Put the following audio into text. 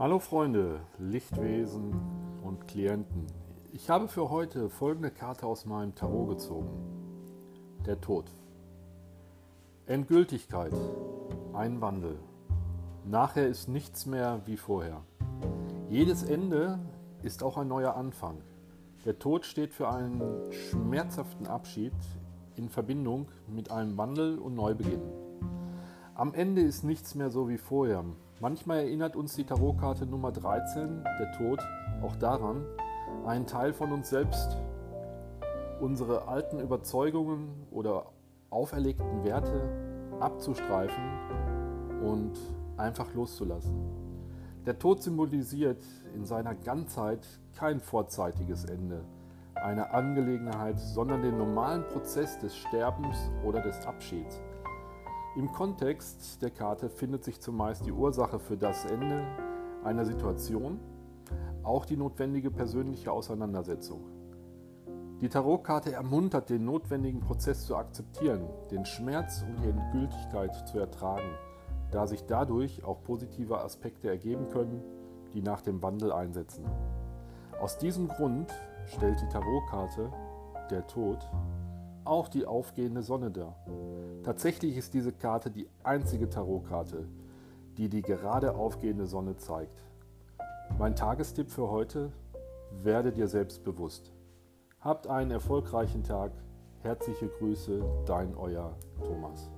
Hallo Freunde, Lichtwesen und Klienten. Ich habe für heute folgende Karte aus meinem Tarot gezogen. Der Tod. Endgültigkeit. Ein Wandel. Nachher ist nichts mehr wie vorher. Jedes Ende ist auch ein neuer Anfang. Der Tod steht für einen schmerzhaften Abschied in Verbindung mit einem Wandel und Neubeginn. Am Ende ist nichts mehr so wie vorher. Manchmal erinnert uns die Tarotkarte Nummer 13, der Tod, auch daran, einen Teil von uns selbst, unsere alten Überzeugungen oder auferlegten Werte abzustreifen und einfach loszulassen. Der Tod symbolisiert in seiner Ganzheit kein vorzeitiges Ende einer Angelegenheit, sondern den normalen Prozess des Sterbens oder des Abschieds. Im Kontext der Karte findet sich zumeist die Ursache für das Ende einer Situation, auch die notwendige persönliche Auseinandersetzung. Die Tarotkarte ermuntert, den notwendigen Prozess zu akzeptieren, den Schmerz und die Endgültigkeit zu ertragen, da sich dadurch auch positive Aspekte ergeben können, die nach dem Wandel einsetzen. Aus diesem Grund stellt die Tarotkarte, der Tod, auch die aufgehende Sonne dar. Tatsächlich ist diese Karte die einzige Tarotkarte, die die gerade aufgehende Sonne zeigt. Mein Tagestipp für heute, werde dir selbst bewusst. Habt einen erfolgreichen Tag. Herzliche Grüße, dein euer Thomas.